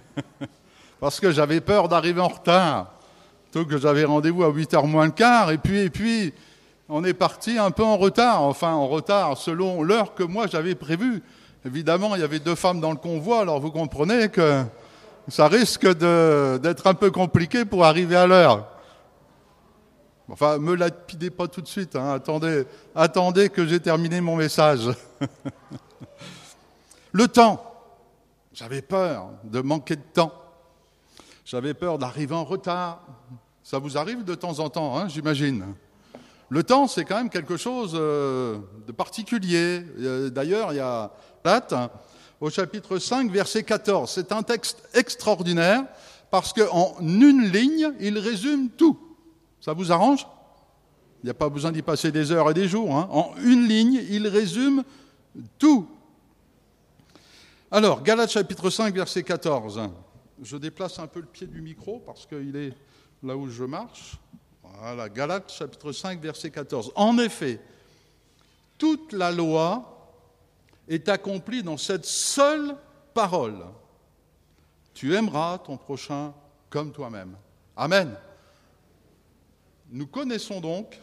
Parce que j'avais peur d'arriver en retard. Plutôt que j'avais rendez-vous à 8h moins le quart, et puis, et puis, on est parti un peu en retard, enfin en retard selon l'heure que moi j'avais prévue. Évidemment, il y avait deux femmes dans le convoi, alors vous comprenez que ça risque d'être un peu compliqué pour arriver à l'heure. Enfin, me lapidez pas tout de suite, hein. attendez, attendez que j'ai terminé mon message. le temps, j'avais peur de manquer de temps. J'avais peur d'arriver en retard. Ça vous arrive de temps en temps, hein, j'imagine. Le temps, c'est quand même quelque chose euh, de particulier. Euh, d'ailleurs, il y a date au chapitre 5, verset 14. C'est un texte extraordinaire parce qu'en une ligne, il résume tout. Ça vous arrange? Il n'y a pas besoin d'y passer des heures et des jours. Hein. En une ligne, il résume tout. Alors, Galates chapitre 5, verset 14. Je déplace un peu le pied du micro parce qu'il est là où je marche. Voilà, Galates chapitre 5, verset 14. En effet, toute la loi est accomplie dans cette seule parole. Tu aimeras ton prochain comme toi-même. Amen. Nous connaissons donc,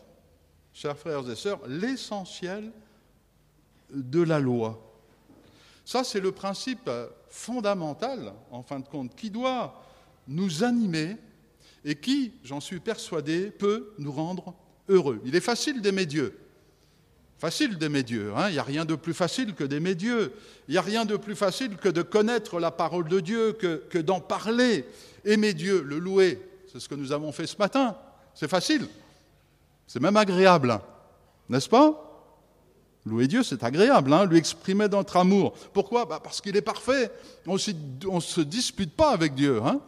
chers frères et sœurs, l'essentiel de la loi. Ça, c'est le principe fondamental, en fin de compte, qui doit nous animer et qui, j'en suis persuadé, peut nous rendre heureux. Il est facile d'aimer Dieu. Facile d'aimer Dieu. Hein. il n'y a rien de plus facile que d'aimer Dieu. Il n'y a rien de plus facile que de connaître la parole de Dieu, que, que d'en parler. Aimer Dieu, le louer, c'est ce que nous avons fait ce matin. C'est facile. C'est même agréable. N'est-ce pas? Louer Dieu, c'est agréable, hein, lui exprimer notre amour. Pourquoi? Bah, Parce qu'il est parfait. On ne se dispute pas avec Dieu. Hein.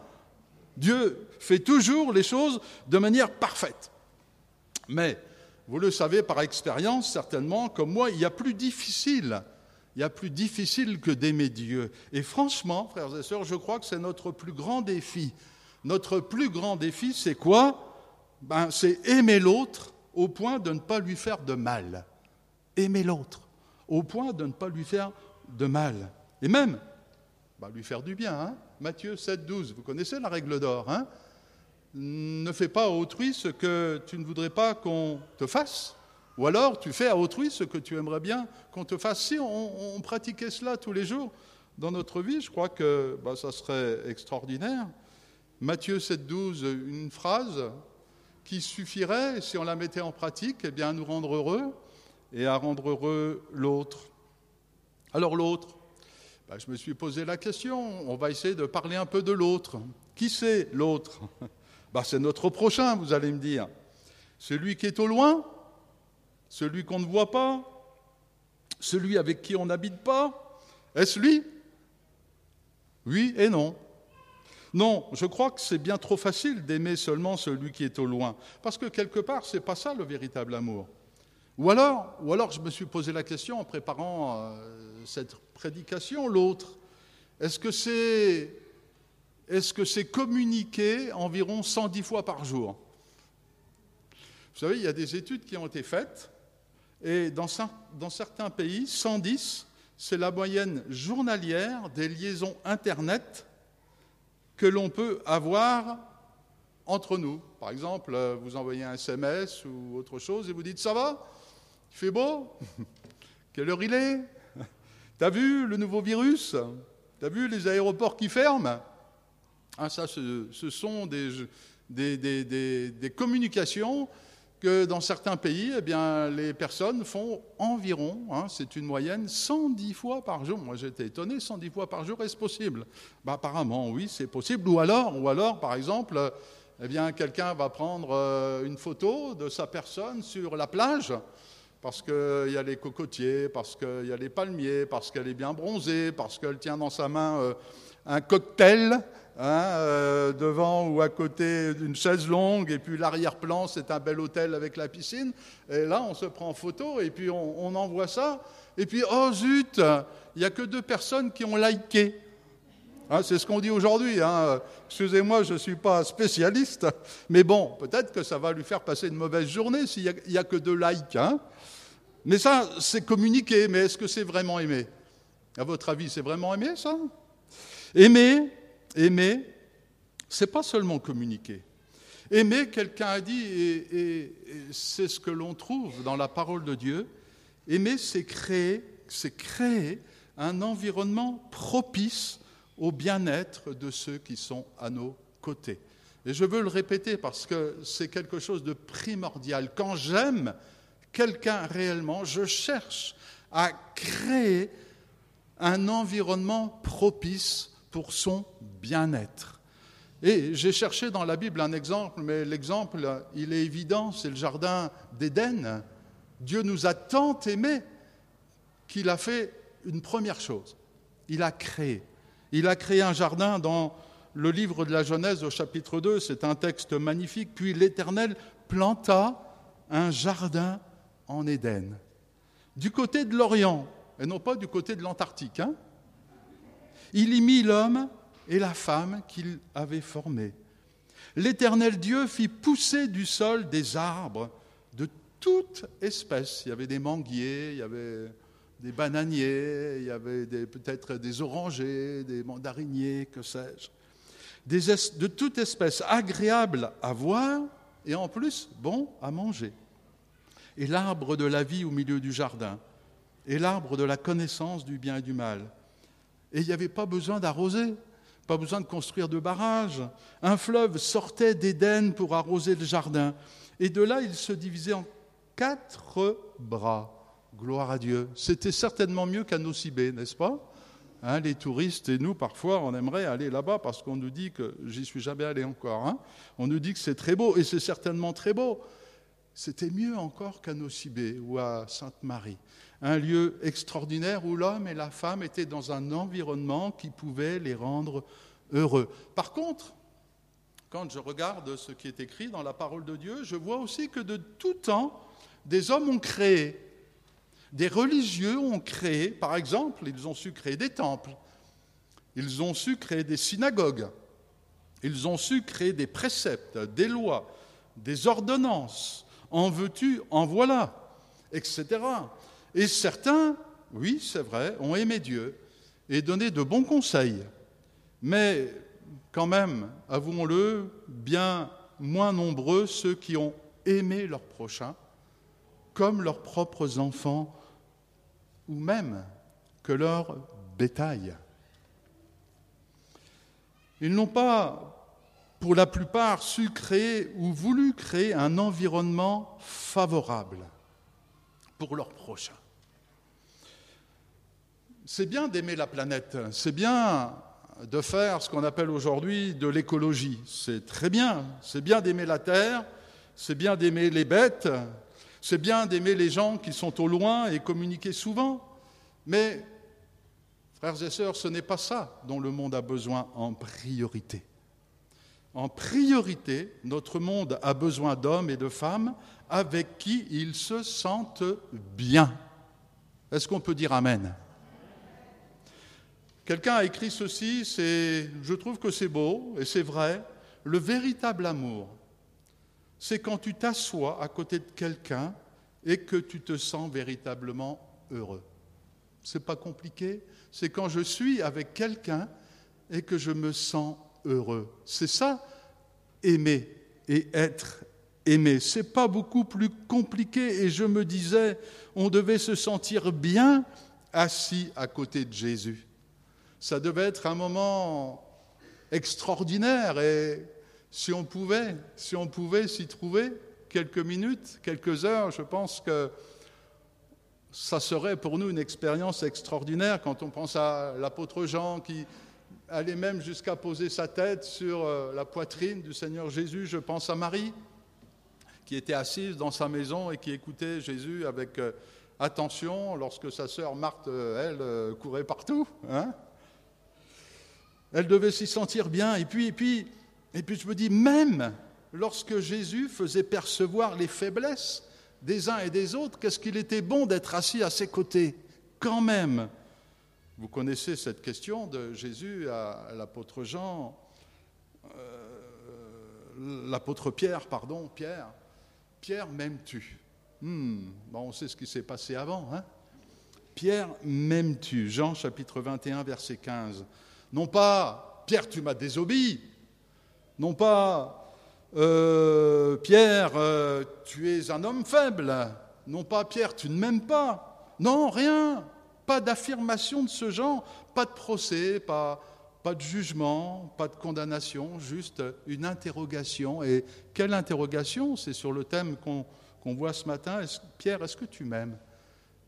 Dieu fait toujours les choses de manière parfaite. Mais, vous le savez par expérience certainement, comme moi, il y a plus difficile. Il y a plus difficile que d'aimer Dieu. Et franchement, frères et sœurs, je crois que c'est notre plus grand défi. Notre plus grand défi, c'est quoi? Ben, C'est aimer l'autre au point de ne pas lui faire de mal. Aimer l'autre au point de ne pas lui faire de mal. Et même, ben, lui faire du bien. Hein Matthieu 7, 12, vous connaissez la règle d'or. Hein ne fais pas à autrui ce que tu ne voudrais pas qu'on te fasse. Ou alors tu fais à autrui ce que tu aimerais bien qu'on te fasse. Si on, pratiquait cela tous les jours dans notre vie, je crois que bah, ça serait extraordinaire. Matthieu 7, 12, une phrase qui suffirait, si on la mettait en pratique, eh bien, à nous rendre heureux et à rendre heureux l'autre. Alors l'autre, bah, je me suis posé la question, on va essayer de parler un peu de l'autre. Qui c'est l'autre? Bah, C'est notre prochain, vous allez me dire. Celui qui est au loin, celui qu'on ne voit pas, celui avec qui on n'habite pas? Est-ce lui? Oui et non. Non, je crois que c'est bien trop facile d'aimer seulement celui qui est au loin, parce que quelque part, ce n'est pas ça le véritable amour. Ou alors, ou alors, je me suis posé la question en préparant euh, cette prédication, l'autre. Est-ce que c'est est-ce que c'est communiqué environ 110 fois par jour? Vous savez, il y a des études qui ont été faites, et dans, dans certains pays, 110, c'est la moyenne journalière des liaisons Internet que l'on peut avoir entre nous. Par exemple, vous envoyez un SMS ou autre chose et vous dites Ça va? Il fait beau Quelle heure il est T'as vu le nouveau virus T'as vu les aéroports qui ferment ah, Ça, ce, sont des, communications que dans certains pays, eh bien, les personnes font environ, hein, c'est une moyenne, 110 fois par jour. Moi, j'étais étonné, 110 fois par jour, est-ce possible? Bah, Apparemment, oui, c'est possible. Ou alors, ou alors par exemple, eh quelqu'un va prendre euh, une photo de sa personne sur la plage parce qu'il y a les cocotiers, parce qu'il y a les palmiers, parce qu'elle est bien bronzée, parce qu'elle tient dans sa main euh, un cocktail hein, euh, devant ou à côté d'une chaise longue, et puis l'arrière-plan, c'est un bel hôtel avec la piscine. Et là, on se prend en photo, et puis on, envoie ça. Et puis, oh zut, il n'y a que deux personnes qui ont liké. Hein, c'est ce qu'on dit aujourd'hui. Hein. Excusez-moi, je ne suis pas spécialiste, mais bon, peut-être que ça va lui faire passer une mauvaise journée s'il n'y a, que deux likes. Mais ça, c'est communiquer, mais est-ce que c'est vraiment aimer À votre avis, c'est vraiment aimer ça? Aimer, aimer, c'est pas seulement communiquer. Aimer, quelqu'un a dit, et, c'est ce que l'on trouve dans la parole de Dieu, aimer, c'est créer, c'est créer un environnement propice au bien-être de ceux qui sont à nos côtés. Et je veux le répéter parce que c'est quelque chose de primordial. Quand j'aime quelqu'un réellement, je cherche à créer un environnement propice pour son bien-être. Et j'ai cherché dans la Bible un exemple, mais l'exemple, il est évident, c'est le jardin d'Éden. Dieu nous a tant aimés qu'il a fait une première chose. Il a créé. Il a créé un jardin dans le livre de la Genèse au chapitre 2, c'est un texte magnifique. Puis l'Éternel planta un jardin en Éden, du côté de l'Orient, et non pas du côté de l'Antarctique. Hein. il y mit l'homme et la femme qu'il avait formés. L'Éternel Dieu fit pousser du sol des arbres de toute espèce. Il y avait des manguiers, il y avait des bananiers, il y avait peut-être des orangers, des mandariniers, que sais-je. de toute espèce agréable à voir et en plus bon à manger. Et l'arbre de la vie au milieu du jardin, et l'arbre de la connaissance du bien et du mal. Et il n'y avait pas besoin d'arroser, pas besoin de construire de barrages. Un fleuve sortait d'Éden pour arroser le jardin. Et de là, il se divisait en quatre bras. Gloire à Dieu. C'était certainement mieux qu'à Nocibé, n'est-ce pas? Hein, Les touristes et nous, parfois, on aimerait aller là-bas parce qu'on nous dit que j'y suis jamais allé encore. Hein. on nous dit que c'est très beau et c'est certainement très beau. C'était mieux encore qu'à Nocibé ou à Sainte-Marie. Un lieu extraordinaire où l'homme et la femme étaient dans un environnement qui pouvait les rendre heureux. Par contre, quand je regarde ce qui est écrit dans la parole de Dieu, je vois aussi que de tout temps, des hommes ont créé, des religieux ont créé, par exemple, ils ont su créer des temples, ils ont su créer des synagogues, ils ont su créer des préceptes, des lois, des ordonnances, en veux-tu, en voilà, etc. Et certains, oui, c'est vrai, ont aimé Dieu et donné de bons conseils, mais quand même, avouons-le, bien moins nombreux ceux qui ont aimé leur prochain comme leurs propres enfants ou même que leur bétail. Ils n'ont pas pour la plupart, su créer ou voulu créer un environnement favorable pour leurs prochains. C'est bien d'aimer la planète, c'est bien de faire ce qu'on appelle aujourd'hui de l'écologie, c'est très bien, c'est bien d'aimer la terre, c'est bien d'aimer les bêtes, c'est bien d'aimer les gens qui sont au loin et communiquer souvent, mais, frères et sœurs, ce n'est pas ça dont le monde a besoin en priorité en priorité, notre monde a besoin d'hommes et de femmes avec qui ils se sentent bien. Est-ce qu'on peut dire Amen? Quelqu'un a écrit ceci, je trouve que c'est beau et c'est vrai. Le véritable amour, c'est quand tu t'assois à côté de quelqu'un et que tu te sens véritablement heureux. C'est pas compliqué. C'est quand je suis avec quelqu'un et que je me sens heureux. C'est ça, aimer et être aimé. C'est pas beaucoup plus compliqué et je me disais, on devait se sentir bien assis à côté de Jésus. Ça devait être un moment extraordinaire et si on pouvait, si on pouvait s'y trouver quelques minutes, quelques heures, je pense que ça serait pour nous une expérience extraordinaire quand on pense à l'apôtre Jean qui allait même jusqu'à poser sa tête sur euh, la poitrine du Seigneur Jésus. Je pense à Marie, qui était assise dans sa maison et qui écoutait Jésus avec euh, attention lorsque sa sœur Marthe, euh, elle, courait partout. Hein. elle devait s'y sentir bien. Et puis, et, puis, et puis je me dis, même lorsque Jésus faisait percevoir les faiblesses des uns et des autres, qu'est-ce qu'il était bon d'être assis à ses côtés, quand même? Vous connaissez cette question de Jésus à l'apôtre Jean, euh, l'apôtre Pierre, pardon, Pierre. Pierre, m'aimes-tu? Hmm, On sait ce qui s'est passé avant. Hein? Pierre, m'aimes-tu? Jean chapitre 21, verset 15. Non pas Pierre, tu m'as désobéi. Non pas euh, Pierre, euh, tu es un homme faible. Non pas Pierre, tu ne m'aimes pas. Non, rien. Pas d'affirmation de ce genre, pas de procès, pas, de jugement, pas de condamnation, juste une interrogation. Et quelle interrogation? C'est sur le thème qu'on voit ce matin. Pierre, est-ce que tu m'aimes?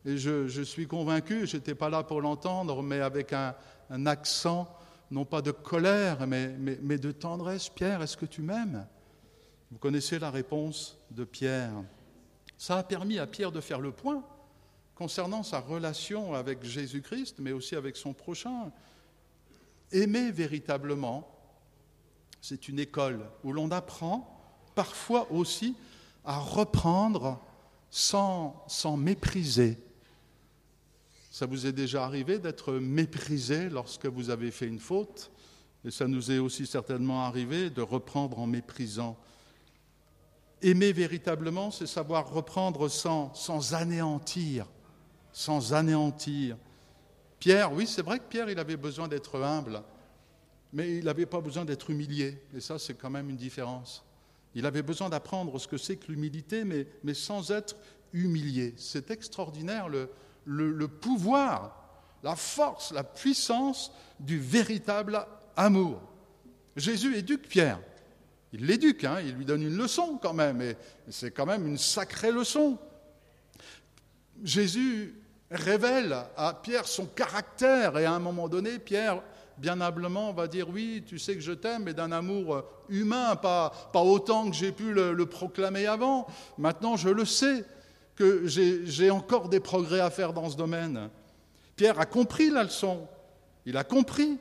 Et je, suis convaincu, je n'étais pas là pour l'entendre, mais avec un, accent, non pas de colère, mais, mais de tendresse. Pierre, est-ce que tu m'aimes? Vous connaissez la réponse de Pierre. Ça a permis à Pierre de faire le point concernant sa relation avec Jésus-Christ, mais aussi avec son prochain. Aimer véritablement, c'est une école où l'on apprend parfois aussi à reprendre sans, sans mépriser. Ça vous est déjà arrivé d'être méprisé lorsque vous avez fait une faute, et ça nous est aussi certainement arrivé de reprendre en méprisant. Aimer véritablement, c'est savoir reprendre sans, sans anéantir, sans anéantir. Pierre, oui, c'est vrai que Pierre, il avait besoin d'être humble, mais il n'avait pas besoin d'être humilié. Et ça, c'est quand même une différence. Il avait besoin d'apprendre ce que c'est que l'humilité, mais, mais, sans être humilié. C'est extraordinaire le, le, pouvoir, la force, la puissance du véritable amour. Jésus éduque Pierre. Il l'éduque, hein, il lui donne une leçon quand même, et c'est quand même une sacrée leçon. Jésus révèle à Pierre son caractère. Et à un moment donné, Pierre, bien humblement, va dire Oui, tu sais que je t'aime, mais d'un amour humain, pas, pas autant que j'ai pu le, proclamer avant. Maintenant, je le sais, que j'ai encore des progrès à faire dans ce domaine. Pierre a compris la leçon. Il a compris.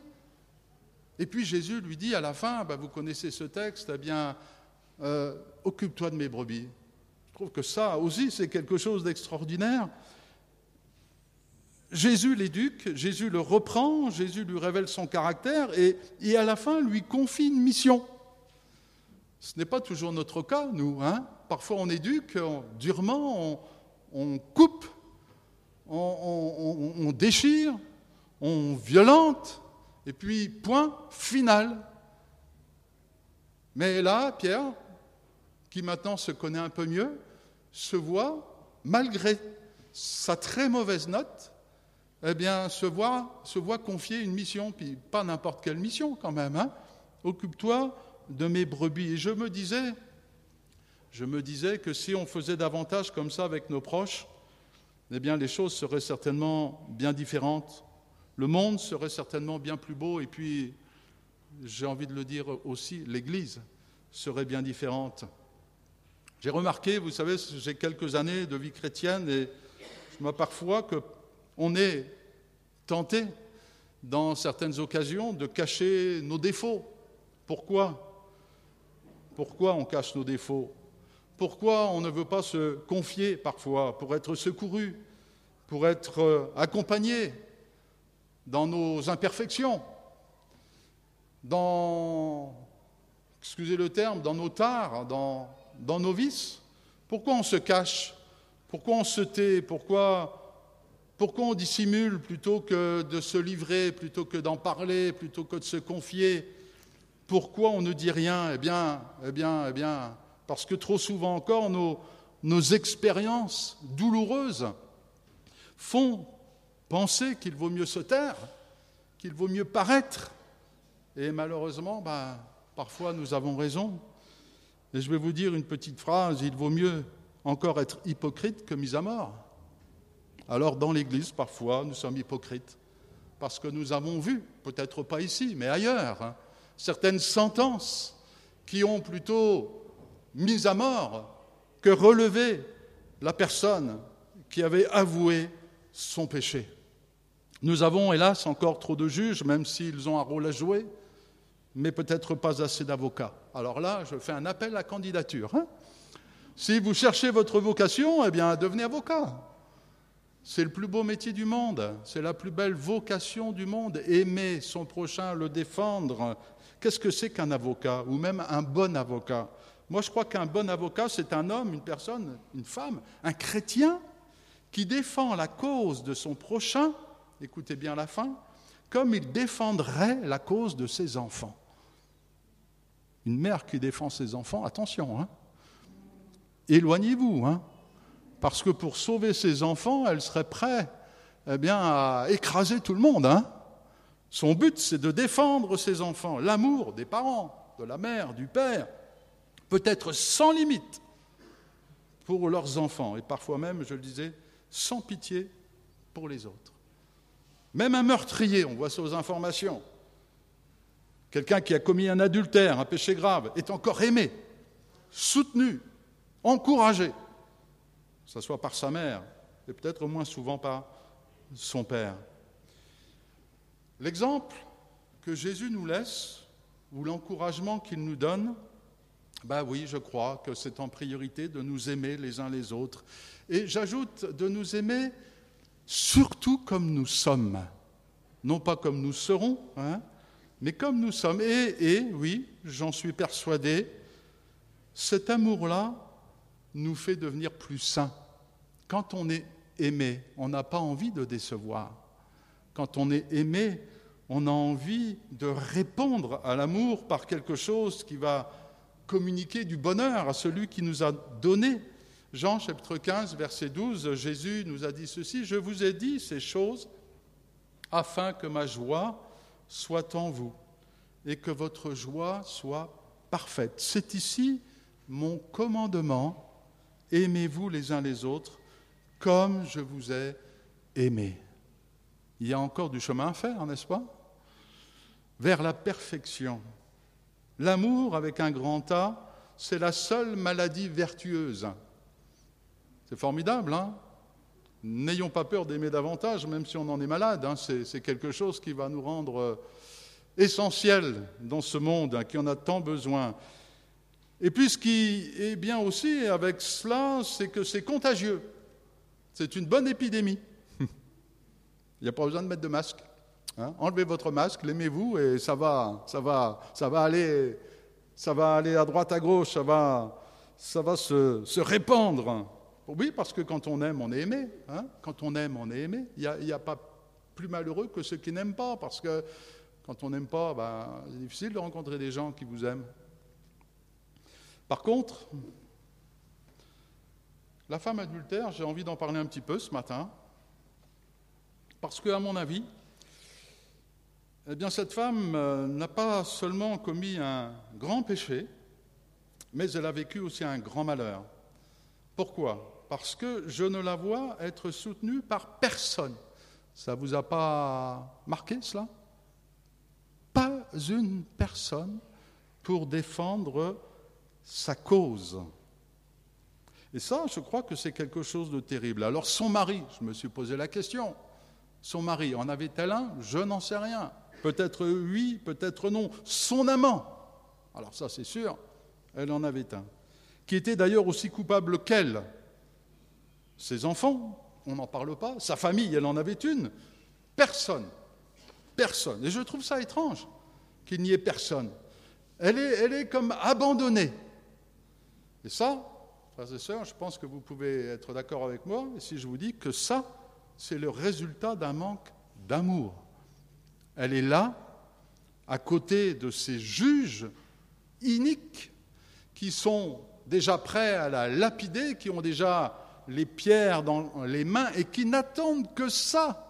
Et puis Jésus lui dit à la fin, bah, vous connaissez ce texte, eh bien, euh, occupe-toi de mes brebis. Je trouve que ça aussi, c'est quelque chose d'extraordinaire. Jésus l'éduque, Jésus le reprend, Jésus lui révèle son caractère et, à la fin lui confie une mission. Ce n'est pas toujours notre cas, nous. Hein Parfois on éduque durement, on, coupe, on, on, déchire, on violente, et puis point final. Mais là, Pierre, qui maintenant se connaît un peu mieux, se voit, malgré sa très mauvaise note, eh bien, se voit, confier une mission, puis pas n'importe quelle mission quand même. Hein. Occupe-toi de mes brebis. Et je me disais, je me disais que si on faisait davantage comme ça avec nos proches, eh bien, les choses seraient certainement bien différentes. Le monde serait certainement bien plus beau. Et puis, j'ai envie de le dire aussi, l'Église serait bien différente. J'ai remarqué, vous savez, j'ai quelques années de vie chrétienne et je vois parfois que on est tenté, dans certaines occasions, de cacher nos défauts. Pourquoi? Pourquoi on cache nos défauts? Pourquoi on ne veut pas se confier parfois pour être secouru, pour être euh, accompagné? Dans nos imperfections, dans, excusez le terme, dans nos tares, dans, dans nos vices. Pourquoi on se cache? Pourquoi on se tait? Pourquoi pourquoi on dissimule plutôt que de se livrer, plutôt que d'en parler, plutôt que de se confier? Pourquoi on ne dit rien? Eh bien, eh bien, eh bien, parce que trop souvent encore, nos, nos expériences douloureuses font penser qu'il vaut mieux se taire, qu'il vaut mieux paraître. Et malheureusement, ben, parfois nous avons raison. Et je vais vous dire une petite phrase, il vaut mieux encore être hypocrite que mis à mort. Alors dans l'Église, parfois, nous sommes hypocrites, parce que nous avons vu, peut-être pas ici, mais ailleurs, hein, certaines sentences qui ont plutôt mis à mort que relevé la personne qui avait avoué son péché. Nous avons, hélas, encore trop de juges, même s'ils ont un rôle à jouer, mais peut-être pas assez d'avocats. Alors là, je fais un appel à candidature. Hein. si vous cherchez votre vocation, eh bien, devenez avocat. C'est le plus beau métier du monde, c'est la plus belle vocation du monde, aimer son prochain, le défendre. Qu'est-ce que c'est qu'un avocat, ou même un bon avocat? Moi, je crois qu'un bon avocat, c'est un homme, une personne, une femme, un chrétien qui défend la cause de son prochain, écoutez bien la fin, comme il défendrait la cause de ses enfants. Une mère qui défend ses enfants, attention, hein. éloignez-vous, hein, parce que pour sauver ses enfants, elle serait prête eh bien, à écraser tout le monde. Hein. Son but, c'est de défendre ses enfants. L'amour des parents, de la mère, du père, peut être sans limite pour leurs enfants, et parfois même, je le disais, sans pitié pour les autres. Même un meurtrier, on voit ça aux informations, quelqu'un qui a commis un adultère, un péché grave, est encore aimé, soutenu, encouragé, que ce soit par sa mère et peut-être moins souvent par son père. L'exemple que Jésus nous laisse, ou l'encouragement qu'il nous donne, ben oui, je crois que c'est en priorité de nous aimer les uns les autres. Et j'ajoute de nous aimer surtout comme nous sommes. Non pas comme nous serons, hein, mais comme nous sommes. Et, et oui, j'en suis persuadé, cet amour-là nous fait devenir plus saints. Quand on est aimé, on n'a pas envie de décevoir. Quand on est aimé, on a envie de répondre à l'amour par quelque chose qui va communiquer du bonheur à celui qui nous a donné. Jean chapitre 15, verset 12, Jésus nous a dit ceci, Je vous ai dit ces choses afin que ma joie soit en vous et que votre joie soit parfaite. C'est ici mon commandement, aimez-vous les uns les autres comme je vous ai aimé. Il y a encore du chemin à faire, n'est-ce pas? Vers la perfection. L'amour avec un grand A, c'est la seule maladie vertueuse. C'est formidable, hein N'ayons pas peur d'aimer davantage, même si on en est malade. Hein. c'est quelque chose qui va nous rendre euh, essentiel dans ce monde, hein, qui en a tant besoin. Et puis ce qui est bien aussi avec cela, c'est que c'est contagieux. C'est une bonne épidémie. Il n'y a pas besoin de mettre de masque. Enlevez votre masque, l'aimez-vous et ça va, ça va, ça va aller, ça va aller à droite, à gauche, ça va, ça va se répandre. Oui, parce que quand on aime, on est aimé. Hein. quand on aime, on est aimé. Il n'y a, pas plus malheureux que ceux qui n'aiment pas, parce que quand on n'aime pas, ben, c'est difficile de rencontrer des gens qui vous aiment. Par contre, la femme adultère, j'ai envie d'en parler un petit peu ce matin, parce que, à mon avis, eh bien, cette femme euh, n'a pas seulement commis un grand péché, mais elle a vécu aussi un grand malheur. Pourquoi? Parce que je ne la vois être soutenue par personne. Ça ne vous a pas marqué cela? Pas une personne pour défendre sa cause. Et ça, je crois que c'est quelque chose de terrible. Alors son mari, je me suis posé la question, son mari, en avait-elle un? Je n'en sais rien. Peut-être oui, peut-être non. Son amant, alors ça c'est sûr, elle en avait un, qui était d'ailleurs aussi coupable qu'elle. Ses enfants, on n'en parle pas. Sa famille, elle en avait une. Personne. Personne. Et je trouve ça étrange qu'il n'y ait personne. Elle est, comme abandonnée. Et ça, frères et sœurs, je pense que vous pouvez être d'accord avec moi si je vous dis que ça, c'est le résultat d'un manque d'amour. Elle est là, à côté de ces juges iniques qui sont déjà prêts à la lapider, qui ont déjà les pierres dans les mains et qui n'attendent que ça.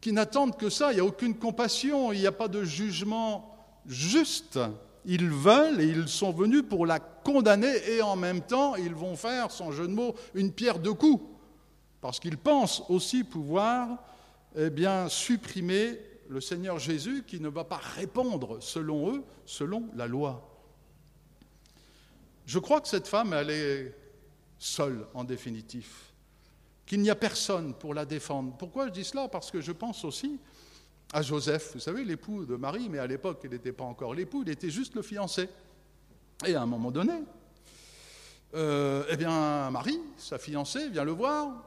Qui n'attendent que ça. Il n'y a aucune compassion, il n'y a pas de jugement juste. Ils veulent et ils sont venus pour la condamner et en même temps ils vont faire, sans jeu de mots, une pierre de coups. Parce qu'ils pensent aussi pouvoir eh bien, supprimer le Seigneur Jésus qui ne va pas répondre, selon eux, selon la loi. Je crois que cette femme, elle est seule en définitif, qu'il n'y a personne pour la défendre. Pourquoi je dis cela? Parce que je pense aussi à Joseph, vous savez, l'époux de Marie, mais à l'époque, il n'était pas encore l'époux, il était juste le fiancé. Et à un moment donné, euh, eh bien, Marie, sa fiancée, vient le voir,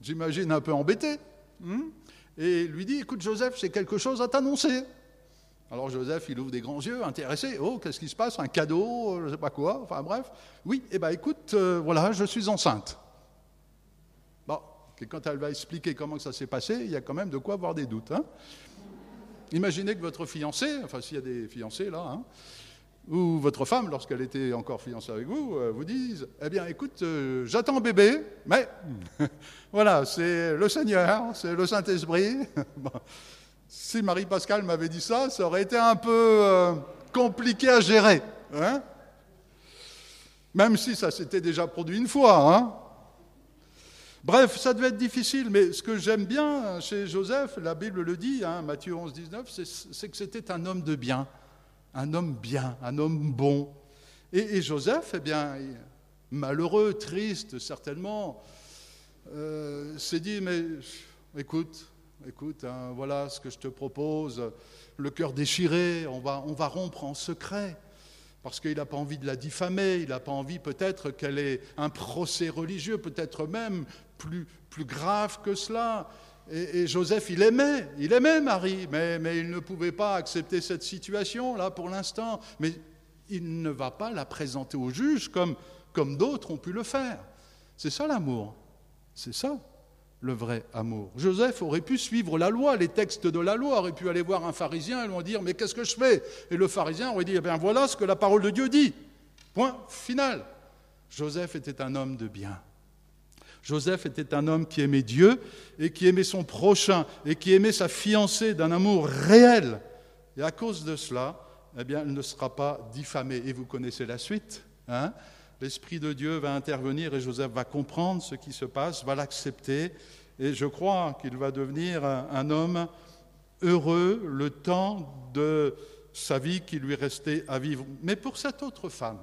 j'imagine un peu embêté, hein, et lui dit, écoute Joseph, j'ai quelque chose à t'annoncer. Alors Joseph, il ouvre des grands yeux, intéressé, oh, qu'est-ce qui se passe? Un cadeau, je ne sais pas quoi, enfin bref. Oui, eh bien écoute, euh, voilà, je suis enceinte. Bon, que quand elle va expliquer comment ça s'est passé, il y a quand même de quoi avoir des doutes. Hein. Imaginez que votre fiancé, enfin s'il y a des fiancés là, hein, ou votre femme, lorsqu'elle était encore fiancée avec vous, euh, vous dise Eh bien, écoute, euh, j'attends bébé, mais voilà, c'est le Seigneur, c'est le Saint-Esprit. Si Marie-Pascale m'avait dit ça, ça aurait été un peu euh, compliqué à gérer. Hein Même si ça s'était déjà produit une fois. Hein Bref, ça devait être difficile, mais ce que j'aime bien chez Joseph, la Bible le dit, hein, Matthieu 11, 19, c'est que c'était un homme de bien un homme bien, un homme bon. Et, Joseph, eh bien, malheureux, triste certainement, euh, s'est dit, mais écoute, écoute, hein, voilà ce que je te propose, le cœur déchiré, on va, on va rompre en secret, parce qu'il n'a pas envie de la diffamer, il n'a pas envie peut-être qu'elle ait un procès religieux, peut-être même plus, plus grave que cela. Et, Joseph, il aimait, il aimait Marie, mais, mais il ne pouvait pas accepter cette situation là pour l'instant. Mais il ne va pas la présenter au juge comme, comme d'autres ont pu le faire. C'est ça l'amour. C'est ça le vrai amour. Joseph aurait pu suivre la loi, les textes de la loi, aurait pu aller voir un pharisien et lui dire Mais qu'est-ce que je fais? Et le pharisien aurait dit Eh bien voilà ce que la parole de Dieu dit. Point final. Joseph était un homme de bien. Joseph était un homme qui aimait Dieu et qui aimait son prochain et qui aimait sa fiancée d'un amour réel. Et à cause de cela, eh bien, il ne sera pas diffamé. Et vous connaissez la suite. Hein? L'Esprit de Dieu va intervenir et Joseph va comprendre ce qui se passe, va l'accepter. Et je crois qu'il va devenir un homme heureux le temps de sa vie qui lui restait à vivre. Mais pour cette autre femme,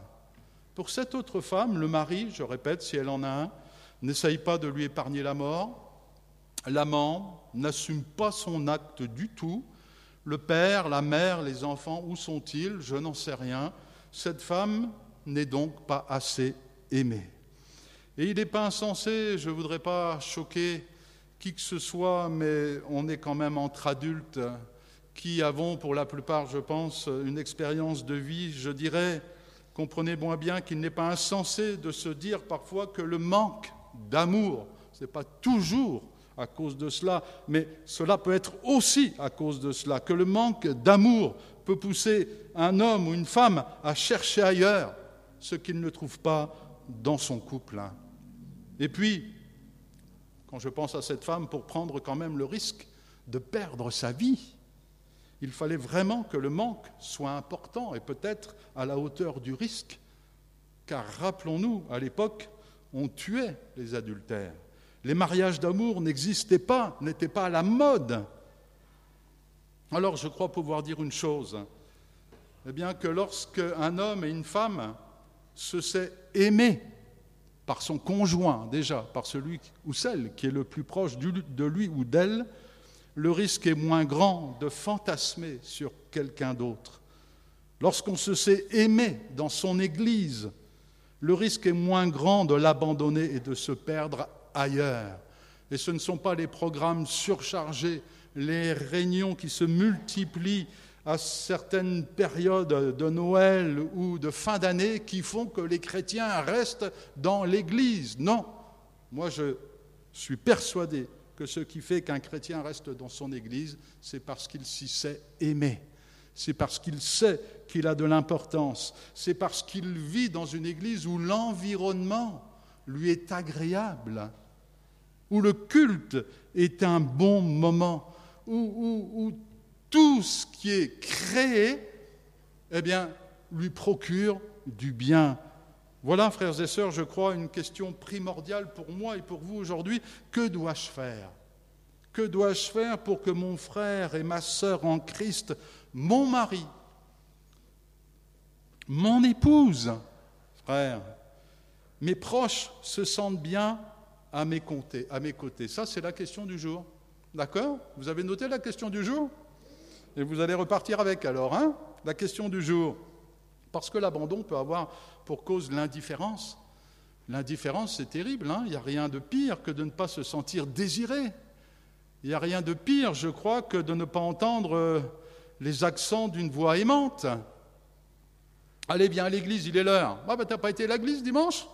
pour cette autre femme, le mari, je répète, si elle en a un, n'essaye pas de lui épargner la mort. L'amant n'assume pas son acte du tout. Le père, la mère, les enfants, où sont-ils? Je n'en sais rien. Cette femme n'est donc pas assez aimée. Et il n'est pas insensé, je ne voudrais pas choquer qui que ce soit, mais on est quand même entre adultes qui avons pour la plupart, je pense, une expérience de vie, je dirais, comprenez moi bien qu'il n'est pas insensé de se dire parfois que le manque d'amour. Ce n'est pas toujours à cause de cela, mais cela peut être aussi à cause de cela, que le manque d'amour peut pousser un homme ou une femme à chercher ailleurs ce qu'il ne trouve pas dans son couple. Et puis, quand je pense à cette femme, pour prendre quand même le risque de perdre sa vie, il fallait vraiment que le manque soit important et peut-être à la hauteur du risque, car rappelons-nous, à l'époque, on tuait les adultères. Les mariages d'amour n'existaient pas, n'étaient pas à la mode. Alors je crois pouvoir dire une chose, eh bien que lorsque un homme et une femme se sait aimer par son conjoint déjà, par celui ou celle qui est le plus proche de lui ou d'elle, le risque est moins grand de fantasmer sur quelqu'un d'autre. Lorsqu'on se sait aimer dans son Église, le risque est moins grand de l'abandonner et de se perdre ailleurs. Et ce ne sont pas les programmes surchargés, les réunions qui se multiplient à certaines périodes de Noël ou de fin d'année qui font que les chrétiens restent dans l'Église. Non, moi je suis persuadé que ce qui fait qu'un chrétien reste dans son Église, c'est parce qu'il s'y sait aimer. C'est parce qu'il sait qu'il a de l'importance, c'est parce qu'il vit dans une église où l'environnement lui est agréable, où le culte est un bon moment, où, tout ce qui est créé, eh bien, lui procure du bien. Voilà, frères et sœurs, je crois, une question primordiale pour moi et pour vous aujourd'hui. Que dois-je faire? Que dois-je faire pour que mon frère et ma sœur en Christ mon mari, mon épouse, frère, mes proches se sentent bien à mes côtés. À mes côtés? Ça, c'est la question du jour. D'accord? Vous avez noté la question du jour? Et vous allez repartir avec alors, hein La question du jour. Parce que l'abandon peut avoir pour cause l'indifférence. L'indifférence, c'est terrible. Hein il n'y a rien de pire que de ne pas se sentir désiré. Il n'y a rien de pire, je crois, que de ne pas entendre euh, les accents d'une voix aimante. Allez, viens à l'église, il est l'heure. Ah, ben, t'as pas été à l'église dimanche?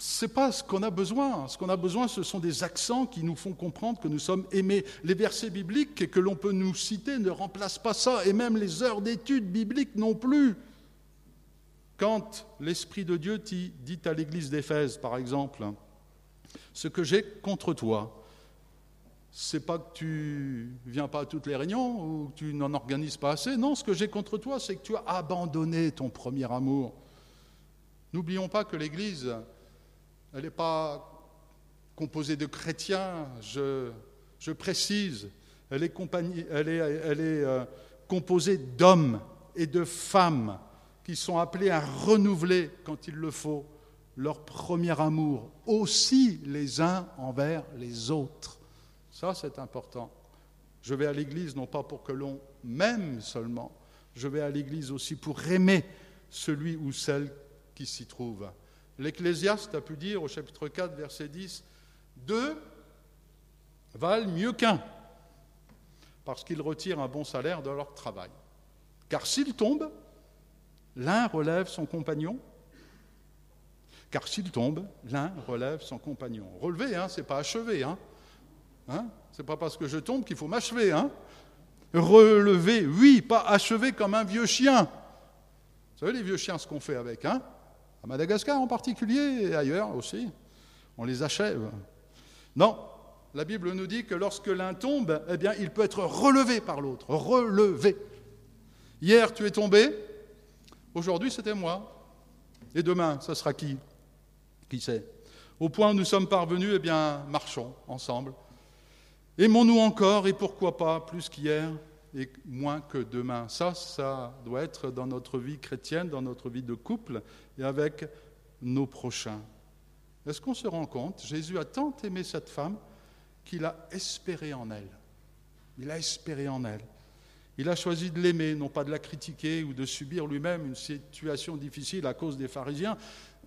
C'est pas ce qu'on a besoin. Ce qu'on a besoin, ce sont des accents qui nous font comprendre que nous sommes aimés. Les versets bibliques que l'on peut nous citer ne remplacent pas ça, et même les heures d'études bibliques non plus. Quand l'Esprit de Dieu dit à l'Église d'Éphèse, par exemple, ce que j'ai contre toi, c'est pas que tu viens pas à toutes les réunions ou que tu n'en organises pas assez. Non, ce que j'ai contre toi, c'est que tu as abandonné ton premier amour. N'oublions pas que l'Église, elle n'est pas composée de chrétiens, je, précise, elle est, euh, composée d'hommes et de femmes qui sont appelés à renouveler, quand il le faut, leur premier amour, aussi les uns envers les autres. Ça, c'est important. Je vais à l'église non pas pour que l'on m'aime seulement, je vais à l'église aussi pour aimer celui ou celle qui s'y trouve. L'Ecclésiaste a pu dire au chapitre 4, verset 10, Deux valent mieux qu'un, parce qu'ils retirent un bon salaire de leur travail. Car s'ils tombent, l'un relève son compagnon, car s'il tombe, l'un relève son compagnon. Relever, hein, ce pas achever. Hein. Hein ce n'est pas parce que je tombe qu'il faut m'achever. Hein. Relever, oui, pas achever comme un vieux chien. Vous savez les vieux chiens, ce qu'on fait avec, hein à Madagascar en particulier et ailleurs aussi. On les achève. Non, la Bible nous dit que lorsque l'un tombe, eh bien, il peut être relevé par l'autre. Relevé. Hier, tu es tombé. Aujourd'hui, c'était moi. Et demain, ça sera qui? Qui sait? Au point où nous sommes parvenus, eh bien, marchons ensemble. Aimons-nous encore et pourquoi pas plus qu'hier? Et moins que demain. Ça, ça doit être dans notre vie chrétienne, dans notre vie de couple et avec nos prochains. Est-ce qu'on se rend compte? Jésus a tant aimé cette femme qu'il a espéré en elle. Il a espéré en elle. Il a choisi de l'aimer, non pas de la critiquer ou de subir lui-même une situation difficile à cause des pharisiens.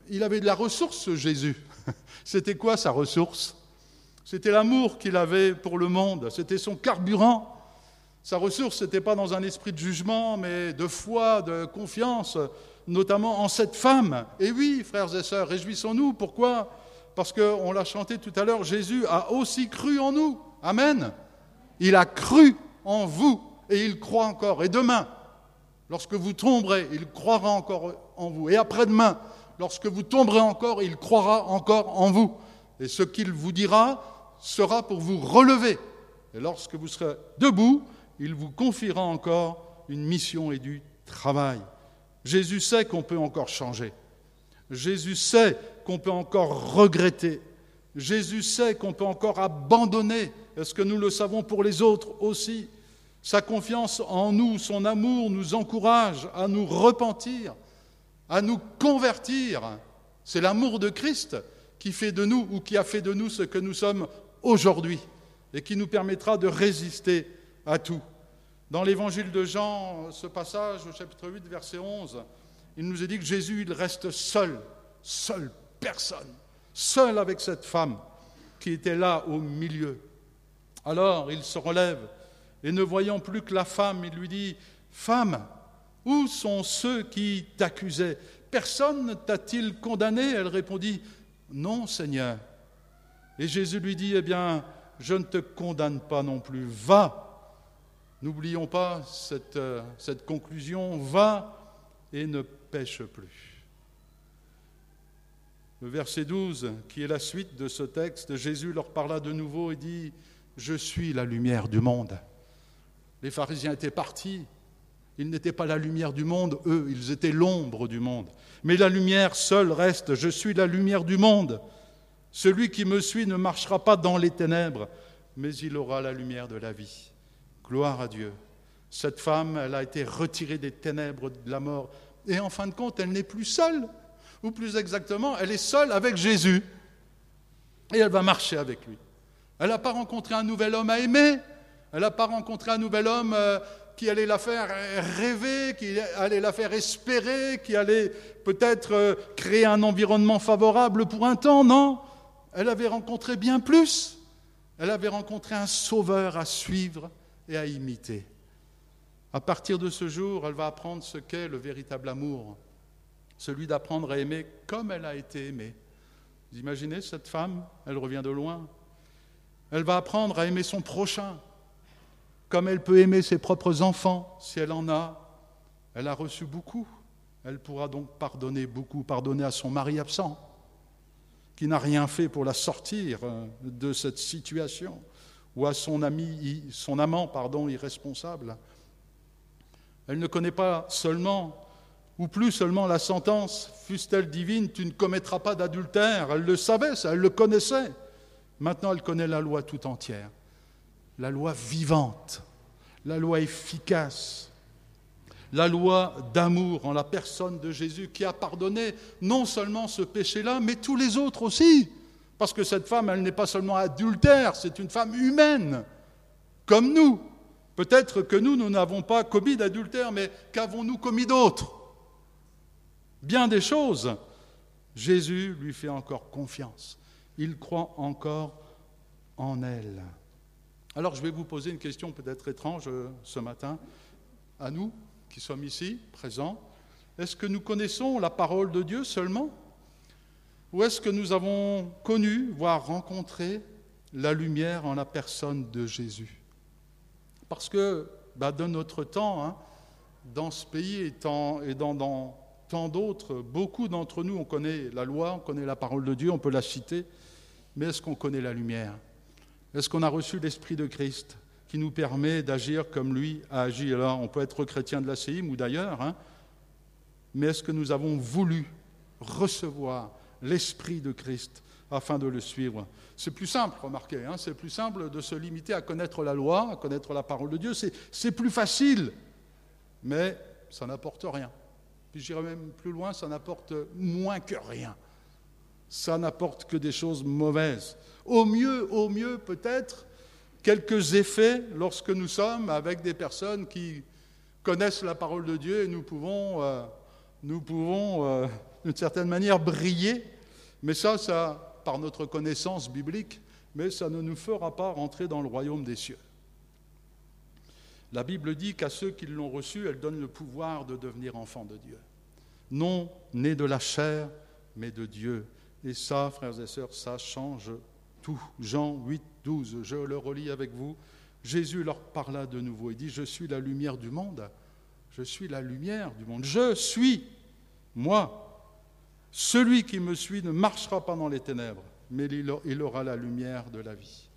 Il avait de la ressource, ce Jésus. C'était quoi sa ressource? C'était l'amour qu'il avait pour le monde. C'était son carburant. Sa ressource, ce n'était pas dans un esprit de jugement, mais de foi, de confiance, notamment en cette femme. Et oui, frères et sœurs, réjouissons-nous. Pourquoi? Parce qu'on l'a chanté tout à l'heure, Jésus a aussi cru en nous. Amen. Il a cru en vous et il croit encore. Et demain, lorsque vous tomberez, il croira encore en vous. Et après-demain, lorsque vous tomberez encore, il croira encore en vous. Et ce qu'il vous dira sera pour vous relever. Et lorsque vous serez debout, il vous confiera encore une mission et du travail. Jésus sait qu'on peut encore changer. Jésus sait qu'on peut encore regretter. Jésus sait qu'on peut encore abandonner. Est-ce que nous le savons pour les autres aussi? Sa confiance en nous, son amour nous encourage à nous repentir, à nous convertir. C'est l'amour de Christ qui fait de nous ou qui a fait de nous ce que nous sommes aujourd'hui et qui nous permettra de résister à tout. Dans l'évangile de Jean, ce passage au chapitre 8, verset 11, il nous est dit que Jésus, il reste seul, seul, personne, seul avec cette femme qui était là au milieu. Alors il se relève et ne voyant plus que la femme, il lui dit, Femme, où sont ceux qui t'accusaient? Personne t'a-t-il condamné? Elle répondit, Non, Seigneur. Et Jésus lui dit, Eh bien, je ne te condamne pas non plus, va N'oublions pas cette, euh, cette, conclusion, va et ne pêche plus. Le verset 12, qui est la suite de ce texte, Jésus leur parla de nouveau et dit, Je suis la lumière du monde. Les pharisiens étaient partis, ils n'étaient pas la lumière du monde, eux, ils étaient l'ombre du monde. Mais la lumière seule reste, je suis la lumière du monde. Celui qui me suit ne marchera pas dans les ténèbres, mais il aura la lumière de la vie. Gloire à Dieu. Cette femme, elle a été retirée des ténèbres de la mort. Et en fin de compte, elle n'est plus seule. Ou plus exactement, elle est seule avec Jésus. Et elle va marcher avec lui. Elle n'a pas rencontré un nouvel homme à aimer. Elle n'a pas rencontré un nouvel homme euh, qui allait la faire rêver, qui allait la faire espérer, qui allait peut-être euh, créer un environnement favorable pour un temps. Non, elle avait rencontré bien plus. Elle avait rencontré un sauveur à suivre et à imiter. À partir de ce jour, elle va apprendre ce qu'est le véritable amour, celui d'apprendre à aimer comme elle a été aimée. Imaginez cette femme Elle revient de loin. Elle va apprendre à aimer son prochain, comme elle peut aimer ses propres enfants, si elle en a. Elle a reçu beaucoup. Elle pourra donc pardonner beaucoup, pardonner à son mari absent, qui n'a rien fait pour la sortir euh, de cette situation, ou à son ami, son amant, pardon, irresponsable. Elle ne connaît pas seulement, ou plus seulement la sentence, fût-elle divine, tu ne commettras pas d'adultère. Elle le savait, ça, elle le connaissait. Maintenant, elle connaît la loi tout entière, la loi vivante, la loi efficace, la loi d'amour en la personne de Jésus qui a pardonné non seulement ce péché-là, mais tous les autres aussi. Parce que cette femme, elle n'est pas seulement adultère, c'est une femme humaine, comme nous. Peut-être que nous, nous n'avons pas commis d'adultère, mais qu'avons-nous commis d'autres Bien des choses. Jésus lui fait encore confiance. Il croit encore en elle. Alors je vais vous poser une question peut-être étrange euh, ce matin à nous qui sommes ici, présents, est-ce que nous connaissons la parole de Dieu seulement? Ou est-ce que nous avons connu, voire rencontré, la lumière en la personne de Jésus? Parce que bah, dans notre temps, hein, dans ce pays et, dans tant d'autres, beaucoup d'entre nous, on connaît la loi, on connaît la parole de Dieu, on peut la citer, mais est-ce qu'on connaît la lumière? Est-ce qu'on a reçu l'Esprit de Christ qui nous permet d'agir comme lui a agi? Alors, on peut être chrétien de la CIM ou d'ailleurs, hein, mais est-ce que nous avons voulu recevoir l'Esprit de Christ afin de le suivre C'est plus simple, remarquez, hein, c'est plus simple de se limiter à connaître la loi, à connaître la parole de Dieu, c'est plus facile, mais ça n'apporte rien. Puis j'irai même plus loin, ça n'apporte moins que rien. Ça n'apporte que des choses mauvaises. Au mieux, au mieux peut-être, quelques effets lorsque nous sommes avec des personnes qui connaissent la parole de Dieu et nous pouvons, euh, nous pouvons euh, d'une certaine manière briller. Mais ça, ça, par notre connaissance biblique, mais ça ne nous fera pas rentrer dans le royaume des cieux. La Bible dit qu'à ceux qui l'ont reçu, elle donne le pouvoir de devenir enfants de Dieu. Non nés de la chair, mais de Dieu. Et ça, frères et sœurs, ça change tout. Jean 8, 12, je le relis avec vous. Jésus leur parla de nouveau et dit, je suis la lumière du monde. Je suis la lumière du monde. Je suis, moi. Celui qui me suit ne marchera pas dans les ténèbres, mais il aura la lumière de la vie.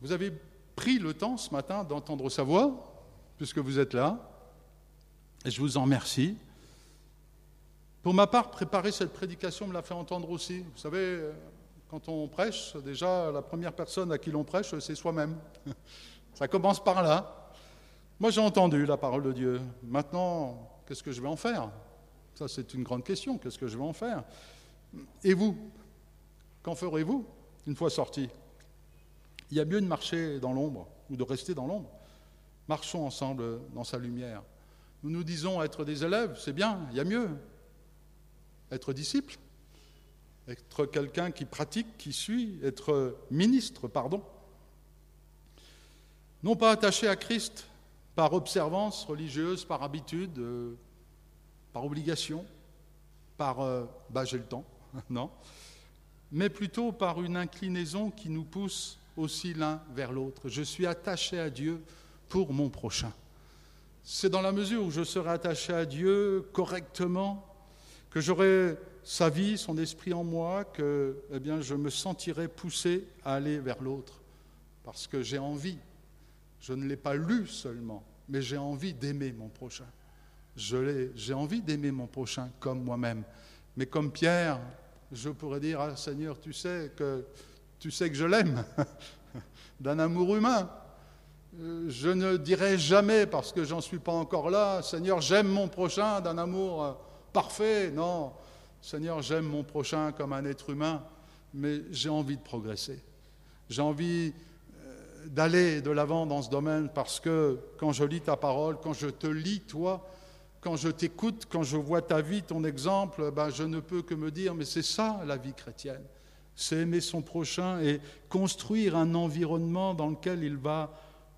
Vous avez pris le temps ce matin d'entendre sa voix, puisque vous êtes là, et je vous en remercie. Pour ma part, préparer cette prédication me l'a fait entendre aussi. Vous savez, quand on prêche, déjà, la première personne à qui l'on prêche, c'est soi-même. Ça commence par là. Moi, j'ai entendu la parole de Dieu. Maintenant, qu'est-ce que je vais en faire? Ça, c'est une grande question. Qu'est-ce que je vais en faire? Et vous Qu'en ferez-vous une fois sorti? Il y a mieux de marcher dans l'ombre ou de rester dans l'ombre. Marchons ensemble dans sa lumière. Nous nous disons être des élèves, c'est bien, il y a mieux être disciple, être quelqu'un qui pratique, qui suit, être ministre, pardon. Non pas attaché à Christ par observance religieuse, par habitude, euh, par obligation, par euh, bah, j'ai le temps, non, mais plutôt par une inclinaison qui nous pousse aussi l'un vers l'autre. Je suis attaché à Dieu pour mon prochain. C'est dans la mesure où je serai attaché à Dieu correctement, que j'aurai sa vie, son esprit en moi, que eh bien, je me sentirai poussé à aller vers l'autre. Parce que j'ai envie, je ne l'ai pas lu seulement, mais j'ai envie d'aimer mon prochain. J'ai envie d'aimer mon prochain comme moi-même. Mais comme Pierre, je pourrais dire, ah, Seigneur, tu sais que, tu sais que je l'aime, d'un amour humain. Euh, je ne dirai jamais, parce que j'en suis pas encore là, Seigneur, j'aime mon prochain d'un amour euh, parfait. Non, Seigneur, j'aime mon prochain comme un être humain, mais j'ai envie de progresser. J'ai envie euh, d'aller de l'avant dans ce domaine parce que quand je lis ta parole, quand je te lis toi, quand je t'écoute, quand je vois ta vie, ton exemple, ben je ne peux que me dire, mais c'est ça la vie chrétienne. C'est aimer son prochain et construire un environnement dans lequel il va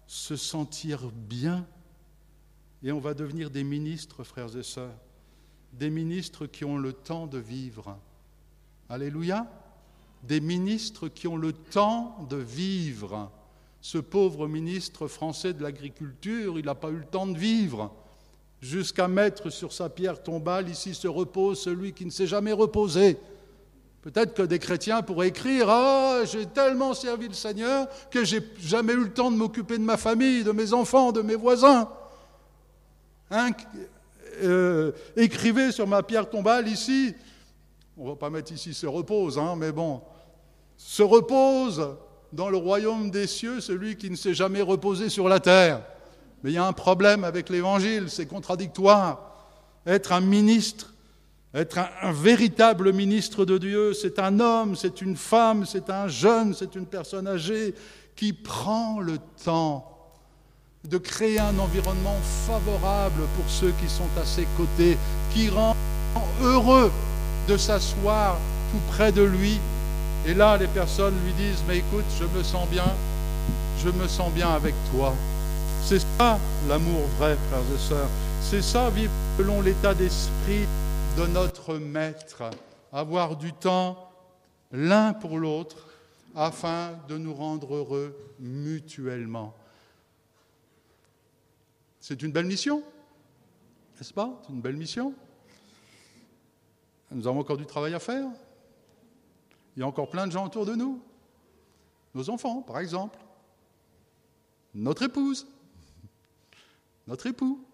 se sentir bien. Et on va devenir des ministres, frères et sœurs des ministres qui ont le temps de vivre. Alléluia. Des ministres qui ont le temps de vivre. Ce pauvre ministre français de l'Agriculture, il n'a pas eu le temps de vivre. Jusqu'à mettre sur sa pierre tombale, ici se repose celui qui ne s'est jamais reposé. Peut-être que des chrétiens pourraient écrire Ah, j'ai tellement servi le Seigneur que j'ai jamais eu le temps de m'occuper de ma famille, de mes enfants, de mes voisins. Hein, euh, écrivez sur ma pierre tombale ici, on va pas mettre ici se repose, hein, mais bon, se repose dans le royaume des cieux celui qui ne s'est jamais reposé sur la terre. Mais il y a un problème avec l'évangile, c'est contradictoire. Être un ministre, être un, véritable ministre de Dieu, c'est un homme, c'est une femme, c'est un jeune, c'est une personne âgée qui prend le temps de créer un environnement favorable pour ceux qui sont à ses côtés, qui rend heureux de s'asseoir tout près de lui. Et là, les personnes lui disent, mais écoute, je me sens bien, je me sens bien avec toi. C'est ça l'amour vrai, frères et sœurs. C'est ça vivre selon l'état d'esprit de notre Maître. Avoir du temps l'un pour l'autre afin de nous rendre heureux mutuellement. C'est une belle mission, n'est-ce pas? C'est une belle mission. Nous avons encore du travail à faire. Il y a encore plein de gens autour de nous. Nos enfants, par exemple. Notre épouse. Notre époux.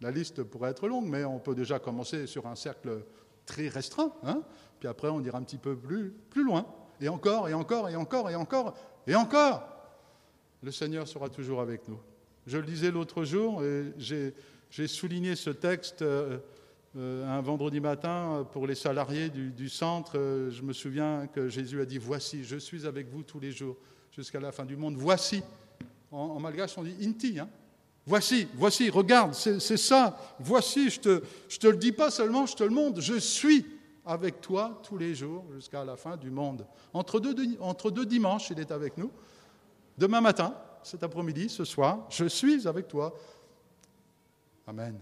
La liste pourrait être longue, mais on peut déjà commencer sur un cercle très restreint. Hein Puis après, on ira un petit peu plus, plus loin. Et encore, et encore, et encore, et encore, et encore. Le Seigneur sera toujours avec nous. Je le disais l'autre jour, et j'ai souligné ce texte euh, euh, un vendredi matin pour les salariés du, centre. Je me souviens que Jésus a dit Voici, je suis avec vous tous les jours jusqu'à la fin du monde. Voici. En, malgache, on dit Inti. Hein voici, voici, regarde, c'est ça. Voici, je te, le dis pas seulement, je te le montre. Je suis avec toi tous les jours jusqu'à la fin du monde. Entre deux, entre deux dimanches, il est avec nous. Demain matin, cet après-midi, ce soir, je suis avec toi. Amen.